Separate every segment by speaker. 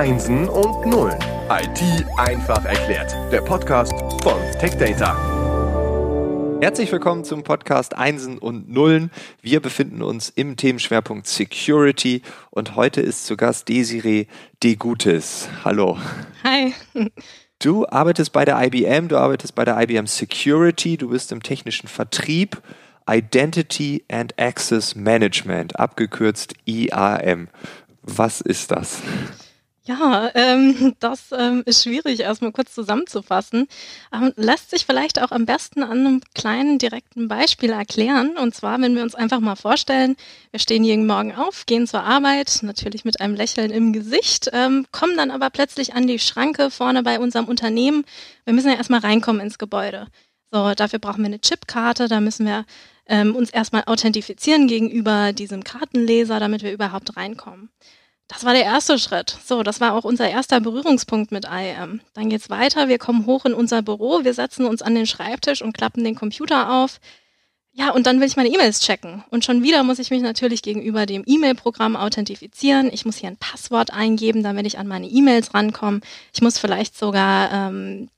Speaker 1: Einsen und Nullen. IT einfach erklärt. Der Podcast von TechData.
Speaker 2: Herzlich willkommen zum Podcast Einsen und Nullen. Wir befinden uns im Themenschwerpunkt Security und heute ist zu Gast Desiree De Gutes. Hallo.
Speaker 3: Hi.
Speaker 2: Du arbeitest bei der IBM, du arbeitest bei der IBM Security, du bist im technischen Vertrieb Identity and Access Management, abgekürzt IAM. Was ist das?
Speaker 3: Ja, ähm, das ähm, ist schwierig, erstmal kurz zusammenzufassen. Ähm, lässt sich vielleicht auch am besten an einem kleinen direkten Beispiel erklären. Und zwar, wenn wir uns einfach mal vorstellen, wir stehen jeden Morgen auf, gehen zur Arbeit, natürlich mit einem Lächeln im Gesicht, ähm, kommen dann aber plötzlich an die Schranke vorne bei unserem Unternehmen. Wir müssen ja erstmal reinkommen ins Gebäude. So, dafür brauchen wir eine Chipkarte, da müssen wir ähm, uns erstmal authentifizieren gegenüber diesem Kartenleser, damit wir überhaupt reinkommen. Das war der erste Schritt. So, das war auch unser erster Berührungspunkt mit IAM. Dann geht's weiter. Wir kommen hoch in unser Büro, wir setzen uns an den Schreibtisch und klappen den Computer auf. Ja, und dann will ich meine E-Mails checken. Und schon wieder muss ich mich natürlich gegenüber dem E-Mail-Programm authentifizieren. Ich muss hier ein Passwort eingeben, damit ich an meine E-Mails rankomme. Ich muss vielleicht sogar ähm,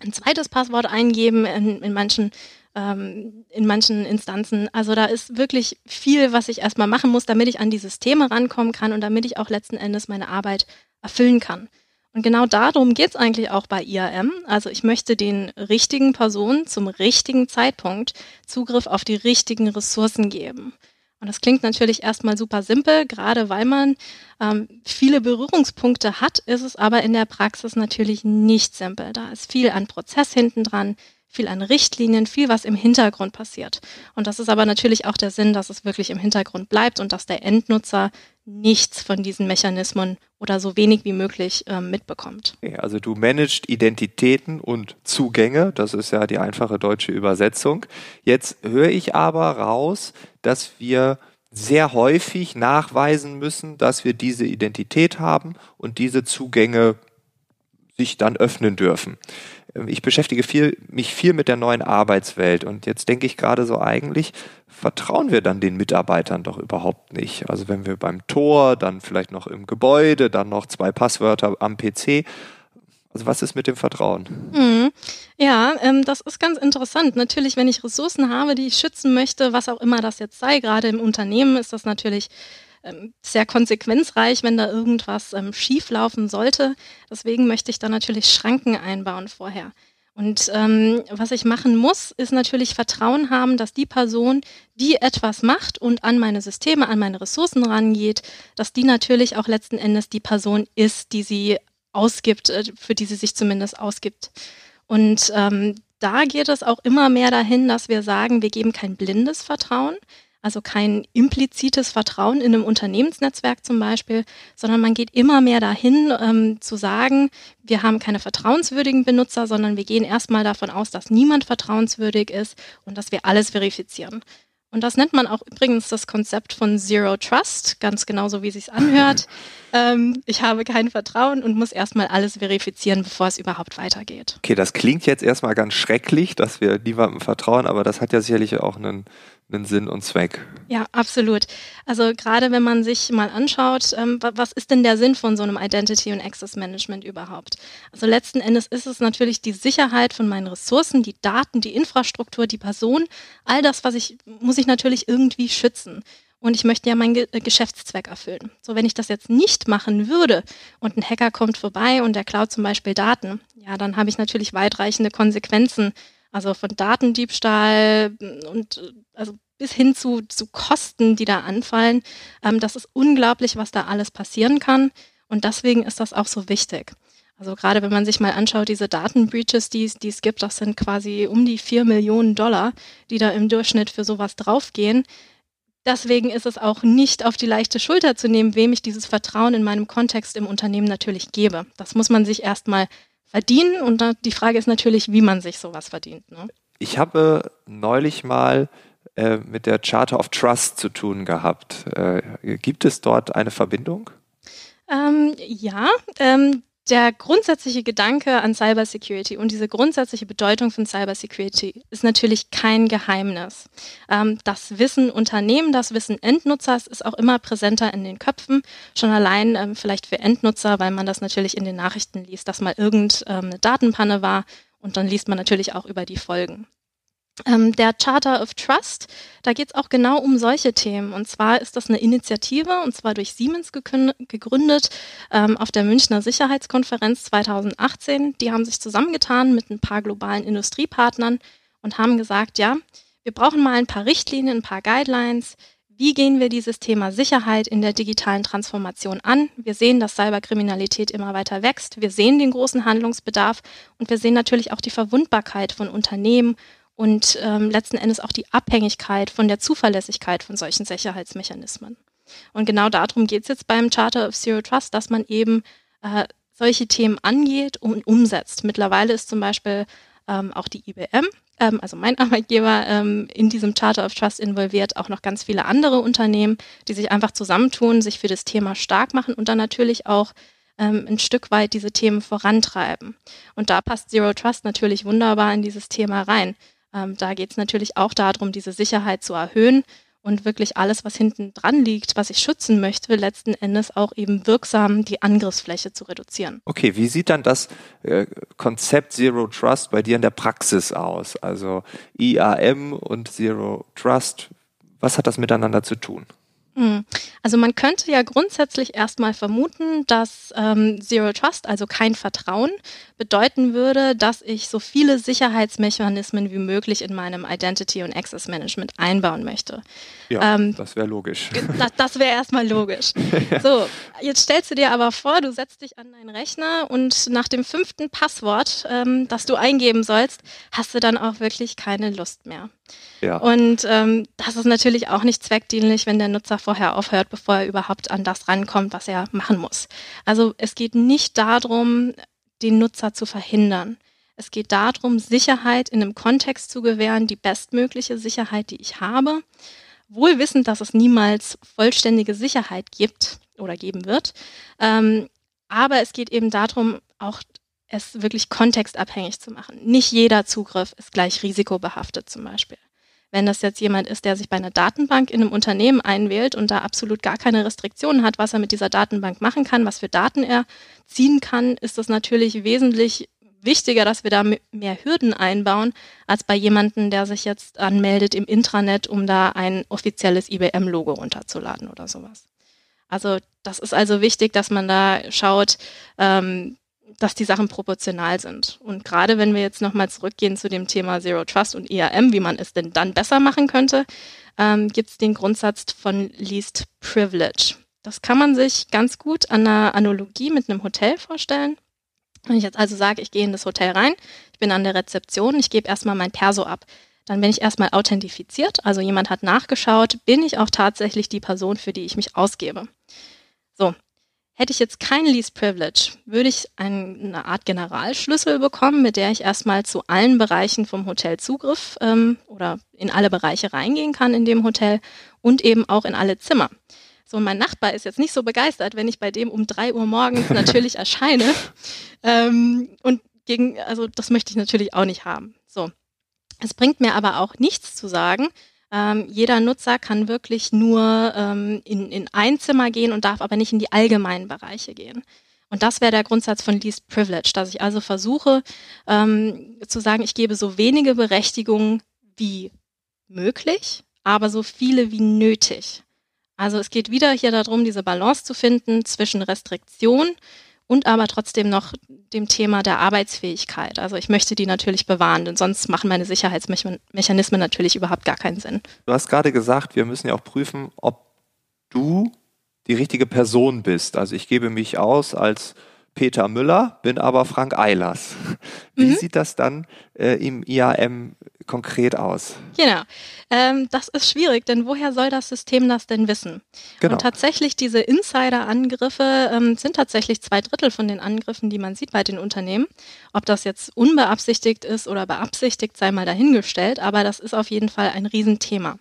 Speaker 3: ein zweites Passwort eingeben. In, in manchen ähm, in manchen Instanzen. Also da ist wirklich viel, was ich erstmal machen muss, damit ich an die Systeme rankommen kann und damit ich auch letzten Endes meine Arbeit erfüllen kann. Und genau darum geht es eigentlich auch bei IAM. Also ich möchte den richtigen Personen zum richtigen Zeitpunkt Zugriff auf die richtigen Ressourcen geben. Und das klingt natürlich erstmal super simpel, gerade weil man ähm, viele Berührungspunkte hat, ist es aber in der Praxis natürlich nicht simpel. Da ist viel an Prozess hinten dran, viel an Richtlinien, viel, was im Hintergrund passiert. Und das ist aber natürlich auch der Sinn, dass es wirklich im Hintergrund bleibt und dass der Endnutzer nichts von diesen Mechanismen oder so wenig wie möglich äh, mitbekommt.
Speaker 2: Also du managst Identitäten und Zugänge, das ist ja die einfache deutsche Übersetzung. Jetzt höre ich aber raus, dass wir sehr häufig nachweisen müssen, dass wir diese Identität haben und diese Zugänge sich dann öffnen dürfen. Ich beschäftige viel, mich viel mit der neuen Arbeitswelt und jetzt denke ich gerade so eigentlich, vertrauen wir dann den Mitarbeitern doch überhaupt nicht. Also wenn wir beim Tor, dann vielleicht noch im Gebäude, dann noch zwei Passwörter am PC. Also was ist mit dem Vertrauen?
Speaker 3: Mhm. Ja, ähm, das ist ganz interessant. Natürlich, wenn ich Ressourcen habe, die ich schützen möchte, was auch immer das jetzt sei, gerade im Unternehmen ist das natürlich ähm, sehr konsequenzreich, wenn da irgendwas ähm, schief laufen sollte. Deswegen möchte ich da natürlich Schranken einbauen vorher. Und ähm, was ich machen muss, ist natürlich Vertrauen haben, dass die Person, die etwas macht und an meine Systeme, an meine Ressourcen rangeht, dass die natürlich auch letzten Endes die Person ist, die sie ausgibt, äh, für die sie sich zumindest ausgibt. Und ähm, da geht es auch immer mehr dahin, dass wir sagen, wir geben kein blindes Vertrauen, also kein implizites Vertrauen in einem Unternehmensnetzwerk zum Beispiel, sondern man geht immer mehr dahin ähm, zu sagen, wir haben keine vertrauenswürdigen Benutzer, sondern wir gehen erstmal davon aus, dass niemand vertrauenswürdig ist und dass wir alles verifizieren. Und das nennt man auch übrigens das Konzept von Zero Trust, ganz genauso wie es sich anhört. ähm, ich habe kein Vertrauen und muss erstmal alles verifizieren, bevor es überhaupt weitergeht.
Speaker 2: Okay, das klingt jetzt erstmal ganz schrecklich, dass wir niemandem vertrauen, aber das hat ja sicherlich auch einen einen Sinn und Zweck.
Speaker 3: Ja, absolut. Also gerade wenn man sich mal anschaut, ähm, was ist denn der Sinn von so einem Identity und Access Management überhaupt? Also letzten Endes ist es natürlich die Sicherheit von meinen Ressourcen, die Daten, die Infrastruktur, die Person, all das, was ich, muss ich natürlich irgendwie schützen. Und ich möchte ja meinen Ge äh, Geschäftszweck erfüllen. So, wenn ich das jetzt nicht machen würde und ein Hacker kommt vorbei und der klaut zum Beispiel Daten, ja, dann habe ich natürlich weitreichende Konsequenzen also von Datendiebstahl und also bis hin zu, zu Kosten, die da anfallen. Ähm, das ist unglaublich, was da alles passieren kann. Und deswegen ist das auch so wichtig. Also gerade wenn man sich mal anschaut, diese Datenbreaches, die, es gibt, das sind quasi um die vier Millionen Dollar, die da im Durchschnitt für sowas draufgehen. Deswegen ist es auch nicht auf die leichte Schulter zu nehmen, wem ich dieses Vertrauen in meinem Kontext im Unternehmen natürlich gebe. Das muss man sich erstmal verdienen. Und die Frage ist natürlich, wie man sich sowas verdient. Ne?
Speaker 2: Ich habe neulich mal äh, mit der Charter of Trust zu tun gehabt. Äh, gibt es dort eine Verbindung?
Speaker 3: Ähm, ja, ähm, der grundsätzliche Gedanke an Cybersecurity und diese grundsätzliche Bedeutung von Cybersecurity ist natürlich kein Geheimnis. Ähm, das Wissen Unternehmen, das Wissen Endnutzers ist auch immer präsenter in den Köpfen. Schon allein ähm, vielleicht für Endnutzer, weil man das natürlich in den Nachrichten liest, dass mal irgendeine ähm, Datenpanne war und dann liest man natürlich auch über die Folgen. Ähm, der Charter of Trust, da geht es auch genau um solche Themen. Und zwar ist das eine Initiative, und zwar durch Siemens gegründet, ähm, auf der Münchner Sicherheitskonferenz 2018. Die haben sich zusammengetan mit ein paar globalen Industriepartnern und haben gesagt, ja, wir brauchen mal ein paar Richtlinien, ein paar Guidelines. Wie gehen wir dieses Thema Sicherheit in der digitalen Transformation an? Wir sehen, dass Cyberkriminalität immer weiter wächst. Wir sehen den großen Handlungsbedarf und wir sehen natürlich auch die Verwundbarkeit von Unternehmen und ähm, letzten Endes auch die Abhängigkeit von der Zuverlässigkeit von solchen Sicherheitsmechanismen. Und genau darum geht es jetzt beim Charter of Zero Trust, dass man eben äh, solche Themen angeht und umsetzt. Mittlerweile ist zum Beispiel ähm, auch die IBM, ähm, also mein Arbeitgeber, ähm, in diesem Charter of Trust involviert, auch noch ganz viele andere Unternehmen, die sich einfach zusammentun, sich für das Thema stark machen und dann natürlich auch ähm, ein Stück weit diese Themen vorantreiben. Und da passt Zero Trust natürlich wunderbar in dieses Thema rein. Ähm, da geht es natürlich auch darum, diese Sicherheit zu erhöhen und wirklich alles, was hinten dran liegt, was ich schützen möchte, letzten Endes auch eben wirksam die Angriffsfläche zu reduzieren.
Speaker 2: Okay, wie sieht dann das äh, Konzept Zero Trust bei dir in der Praxis aus? Also IAM und Zero Trust, was hat das miteinander zu tun?
Speaker 3: Hm. Also man könnte ja grundsätzlich erstmal vermuten, dass ähm, Zero Trust, also kein Vertrauen, bedeuten würde, dass ich so viele Sicherheitsmechanismen wie möglich in meinem Identity und Access Management einbauen möchte.
Speaker 2: Ja, ähm, das wäre logisch.
Speaker 3: Das, das wäre erstmal logisch. So, jetzt stellst du dir aber vor, du setzt dich an deinen Rechner und nach dem fünften Passwort, ähm, das du eingeben sollst, hast du dann auch wirklich keine Lust mehr. Ja. Und ähm, das ist natürlich auch nicht zweckdienlich, wenn der Nutzer vorher aufhört, bevor er überhaupt an das rankommt, was er machen muss. Also es geht nicht darum, den Nutzer zu verhindern. Es geht darum, Sicherheit in einem Kontext zu gewähren, die bestmögliche Sicherheit, die ich habe, wohl wissend, dass es niemals vollständige Sicherheit gibt oder geben wird. Ähm, aber es geht eben darum, auch es wirklich kontextabhängig zu machen. Nicht jeder Zugriff ist gleich risikobehaftet zum Beispiel. Wenn das jetzt jemand ist, der sich bei einer Datenbank in einem Unternehmen einwählt und da absolut gar keine Restriktionen hat, was er mit dieser Datenbank machen kann, was für Daten er ziehen kann, ist das natürlich wesentlich wichtiger, dass wir da mehr Hürden einbauen, als bei jemandem, der sich jetzt anmeldet im Intranet, um da ein offizielles IBM-Logo runterzuladen oder sowas. Also das ist also wichtig, dass man da schaut, ähm, dass die Sachen proportional sind. Und gerade wenn wir jetzt nochmal zurückgehen zu dem Thema Zero Trust und IAM, wie man es denn dann besser machen könnte, ähm, gibt es den Grundsatz von Least Privilege. Das kann man sich ganz gut an einer Analogie mit einem Hotel vorstellen. Wenn ich jetzt also sage, ich gehe in das Hotel rein, ich bin an der Rezeption, ich gebe erstmal mein Perso ab. Dann bin ich erstmal authentifiziert, also jemand hat nachgeschaut, bin ich auch tatsächlich die Person, für die ich mich ausgebe. So, Hätte ich jetzt kein Lease Privilege, würde ich eine Art Generalschlüssel bekommen, mit der ich erstmal zu allen Bereichen vom Hotel Zugriff ähm, oder in alle Bereiche reingehen kann in dem Hotel und eben auch in alle Zimmer. So, mein Nachbar ist jetzt nicht so begeistert, wenn ich bei dem um drei Uhr morgens natürlich erscheine. Ähm, und gegen, also das möchte ich natürlich auch nicht haben. So. Es bringt mir aber auch nichts zu sagen, ähm, jeder Nutzer kann wirklich nur ähm, in, in ein Zimmer gehen und darf aber nicht in die allgemeinen Bereiche gehen. Und das wäre der Grundsatz von Least Privilege, dass ich also versuche ähm, zu sagen, ich gebe so wenige Berechtigungen wie möglich, aber so viele wie nötig. Also es geht wieder hier darum, diese Balance zu finden zwischen Restriktion und aber trotzdem noch dem Thema der Arbeitsfähigkeit. Also ich möchte die natürlich bewahren, denn sonst machen meine Sicherheitsmechanismen natürlich überhaupt gar keinen Sinn.
Speaker 2: Du hast gerade gesagt, wir müssen ja auch prüfen, ob du die richtige Person bist. Also ich gebe mich aus als Peter Müller, bin aber Frank Eilers. Wie mhm. sieht das dann äh, im IAM konkret aus?
Speaker 3: Genau. Ähm, das ist schwierig, denn woher soll das System das denn wissen? Genau. Und tatsächlich diese Insider-Angriffe ähm, sind tatsächlich zwei Drittel von den Angriffen, die man sieht bei den Unternehmen. Ob das jetzt unbeabsichtigt ist oder beabsichtigt, sei mal dahingestellt, aber das ist auf jeden Fall ein Riesenthema.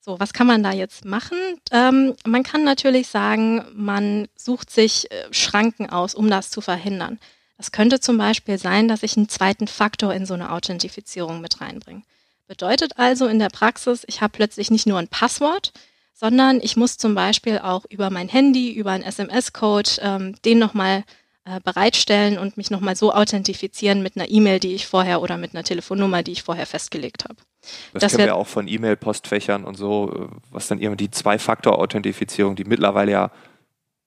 Speaker 3: So, was kann man da jetzt machen? Ähm, man kann natürlich sagen, man sucht sich äh, Schranken aus, um das zu verhindern. Das könnte zum Beispiel sein, dass ich einen zweiten Faktor in so eine Authentifizierung mit reinbringe. Bedeutet also in der Praxis, ich habe plötzlich nicht nur ein Passwort, sondern ich muss zum Beispiel auch über mein Handy, über einen SMS-Code ähm, den nochmal äh, bereitstellen und mich nochmal so authentifizieren mit einer E-Mail, die ich vorher oder mit einer Telefonnummer, die ich vorher festgelegt habe.
Speaker 2: Das, das kennen wir auch von E-Mail-Postfächern und so, äh, was dann irgendwie die Zwei-Faktor-Authentifizierung, die mittlerweile ja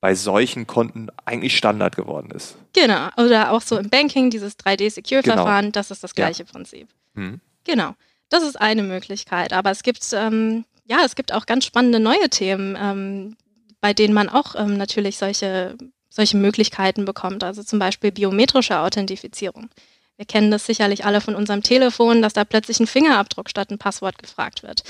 Speaker 2: bei solchen Konten eigentlich Standard geworden ist.
Speaker 3: Genau, oder auch so im Banking, dieses 3D-Secure-Verfahren, genau. das ist das gleiche ja. Prinzip. Hm. Genau, das ist eine Möglichkeit. Aber es gibt, ähm, ja, es gibt auch ganz spannende neue Themen, ähm, bei denen man auch ähm, natürlich solche solche Möglichkeiten bekommt. Also zum Beispiel biometrische Authentifizierung. Wir kennen das sicherlich alle von unserem Telefon, dass da plötzlich ein Fingerabdruck statt ein Passwort gefragt wird.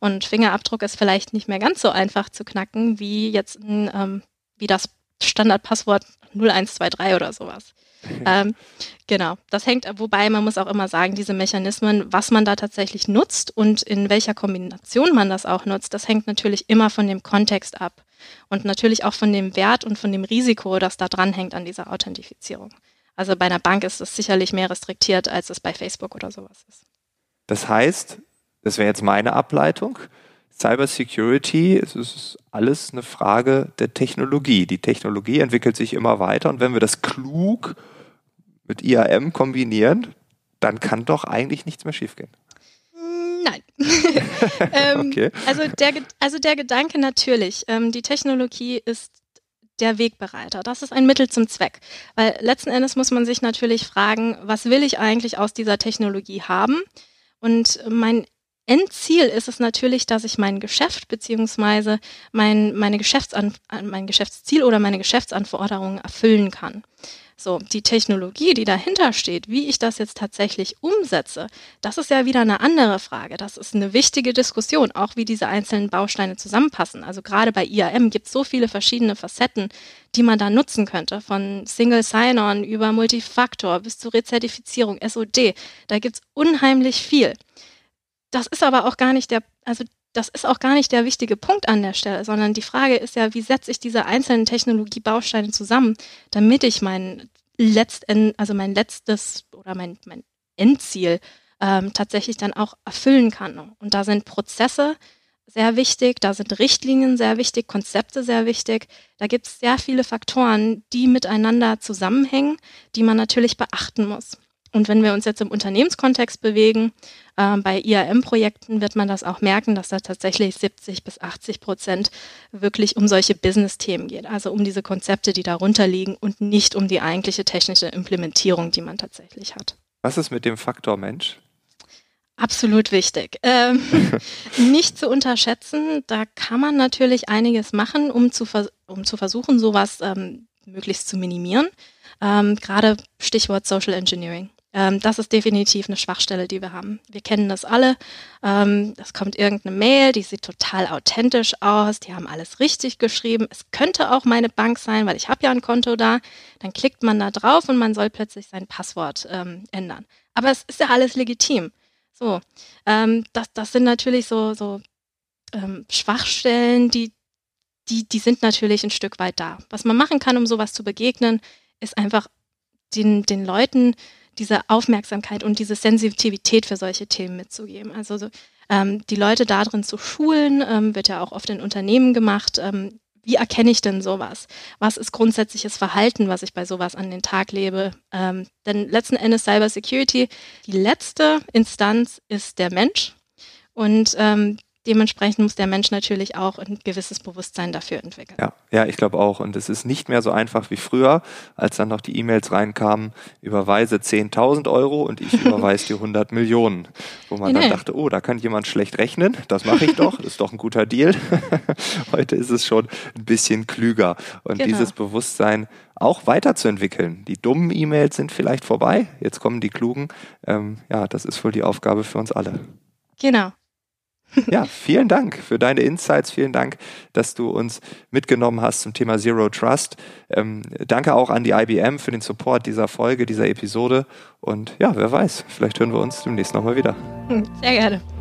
Speaker 3: Und Fingerabdruck ist vielleicht nicht mehr ganz so einfach zu knacken wie jetzt ein, ähm, wie das Standardpasswort 0123 oder sowas. ähm, genau, das hängt, wobei man muss auch immer sagen, diese Mechanismen, was man da tatsächlich nutzt und in welcher Kombination man das auch nutzt, das hängt natürlich immer von dem Kontext ab und natürlich auch von dem Wert und von dem Risiko, das da dranhängt an dieser Authentifizierung. Also bei einer Bank ist es sicherlich mehr restriktiert, als es bei Facebook oder sowas ist.
Speaker 2: Das heißt, das wäre jetzt meine Ableitung, Cybersecurity, es ist alles eine Frage der Technologie. Die Technologie entwickelt sich immer weiter und wenn wir das klug mit IAM kombinieren, dann kann doch eigentlich nichts mehr schiefgehen.
Speaker 3: Nein. ähm, okay. also, der, also der Gedanke natürlich, ähm, die Technologie ist der Wegbereiter. Das ist ein Mittel zum Zweck. Weil letzten Endes muss man sich natürlich fragen, was will ich eigentlich aus dieser Technologie haben? Und mein Endziel ist es natürlich, dass ich mein Geschäft beziehungsweise mein, meine Geschäftsan mein Geschäftsziel oder meine Geschäftsanforderungen erfüllen kann. So, die Technologie, die dahinter steht, wie ich das jetzt tatsächlich umsetze, das ist ja wieder eine andere Frage. Das ist eine wichtige Diskussion, auch wie diese einzelnen Bausteine zusammenpassen. Also gerade bei IAM gibt es so viele verschiedene Facetten, die man da nutzen könnte. Von Single Sign-On über Multifaktor bis zur Rezertifizierung, SOD. Da gibt es unheimlich viel. Das ist aber auch gar nicht der, also das ist auch gar nicht der wichtige Punkt an der Stelle, sondern die Frage ist ja, wie setze ich diese einzelnen Technologiebausteine zusammen, damit ich mein letzten, also mein letztes oder mein, mein Endziel ähm, tatsächlich dann auch erfüllen kann. Und da sind Prozesse sehr wichtig, da sind Richtlinien sehr wichtig, Konzepte sehr wichtig. Da gibt es sehr viele Faktoren, die miteinander zusammenhängen, die man natürlich beachten muss. Und wenn wir uns jetzt im Unternehmenskontext bewegen, äh, bei IAM-Projekten wird man das auch merken, dass da tatsächlich 70 bis 80 Prozent wirklich um solche Business-Themen geht, also um diese Konzepte, die darunter liegen und nicht um die eigentliche technische Implementierung, die man tatsächlich hat.
Speaker 2: Was ist mit dem Faktor Mensch?
Speaker 3: Absolut wichtig. Ähm, nicht zu unterschätzen, da kann man natürlich einiges machen, um zu, um zu versuchen, sowas ähm, möglichst zu minimieren. Ähm, Gerade Stichwort Social Engineering. Ähm, das ist definitiv eine Schwachstelle, die wir haben. Wir kennen das alle. Ähm, es kommt irgendeine Mail, die sieht total authentisch aus, die haben alles richtig geschrieben. Es könnte auch meine Bank sein, weil ich habe ja ein Konto da. Dann klickt man da drauf und man soll plötzlich sein Passwort ähm, ändern. Aber es ist ja alles legitim. So, ähm, das, das sind natürlich so, so ähm, Schwachstellen, die, die, die sind natürlich ein Stück weit da. Was man machen kann, um sowas zu begegnen, ist einfach den, den Leuten diese Aufmerksamkeit und diese Sensitivität für solche Themen mitzugeben. Also so, ähm, die Leute darin zu schulen, ähm, wird ja auch oft in Unternehmen gemacht. Ähm, wie erkenne ich denn sowas? Was ist grundsätzliches Verhalten, was ich bei sowas an den Tag lebe? Ähm, denn letzten Endes Cyber Security, die letzte Instanz ist der Mensch. Und ähm, dementsprechend muss der Mensch natürlich auch ein gewisses Bewusstsein dafür entwickeln.
Speaker 2: Ja, ja ich glaube auch. Und es ist nicht mehr so einfach wie früher, als dann noch die E-Mails reinkamen, überweise 10.000 Euro und ich überweise dir 100 Millionen. Wo man nee, dann dachte, oh, da kann jemand schlecht rechnen, das mache ich doch, das ist doch ein guter Deal. Heute ist es schon ein bisschen klüger. Und genau. dieses Bewusstsein auch weiterzuentwickeln. Die dummen E-Mails sind vielleicht vorbei, jetzt kommen die klugen. Ähm, ja, das ist wohl die Aufgabe für uns alle.
Speaker 3: Genau.
Speaker 2: Ja, vielen Dank für deine Insights. Vielen Dank, dass du uns mitgenommen hast zum Thema Zero Trust. Ähm, danke auch an die IBM für den Support dieser Folge, dieser Episode. Und ja, wer weiß, vielleicht hören wir uns demnächst nochmal wieder.
Speaker 3: Sehr gerne.